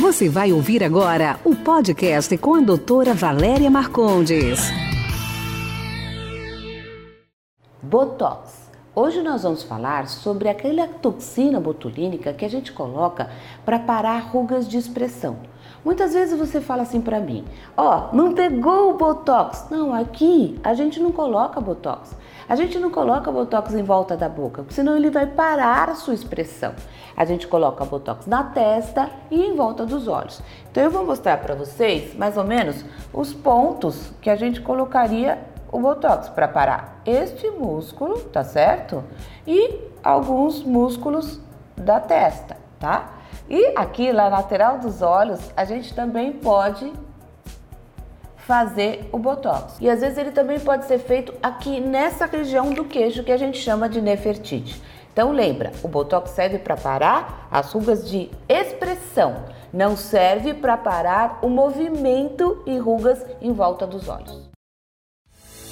Você vai ouvir agora o podcast com a doutora Valéria Marcondes. Botox. Hoje nós vamos falar sobre aquela toxina botulínica que a gente coloca para parar rugas de expressão. Muitas vezes você fala assim para mim: "Ó, oh, não pegou o botox". Não, aqui a gente não coloca botox. A gente não coloca botox em volta da boca, porque senão ele vai parar a sua expressão. A gente coloca botox na testa e em volta dos olhos. Então eu vou mostrar para vocês mais ou menos os pontos que a gente colocaria o botox para parar este músculo, tá certo? E alguns músculos da testa, tá? E aqui na lateral dos olhos, a gente também pode fazer o botox. E às vezes ele também pode ser feito aqui nessa região do queixo que a gente chama de nefertite. Então lembra, o botox serve para parar as rugas de expressão, não serve para parar o movimento e rugas em volta dos olhos.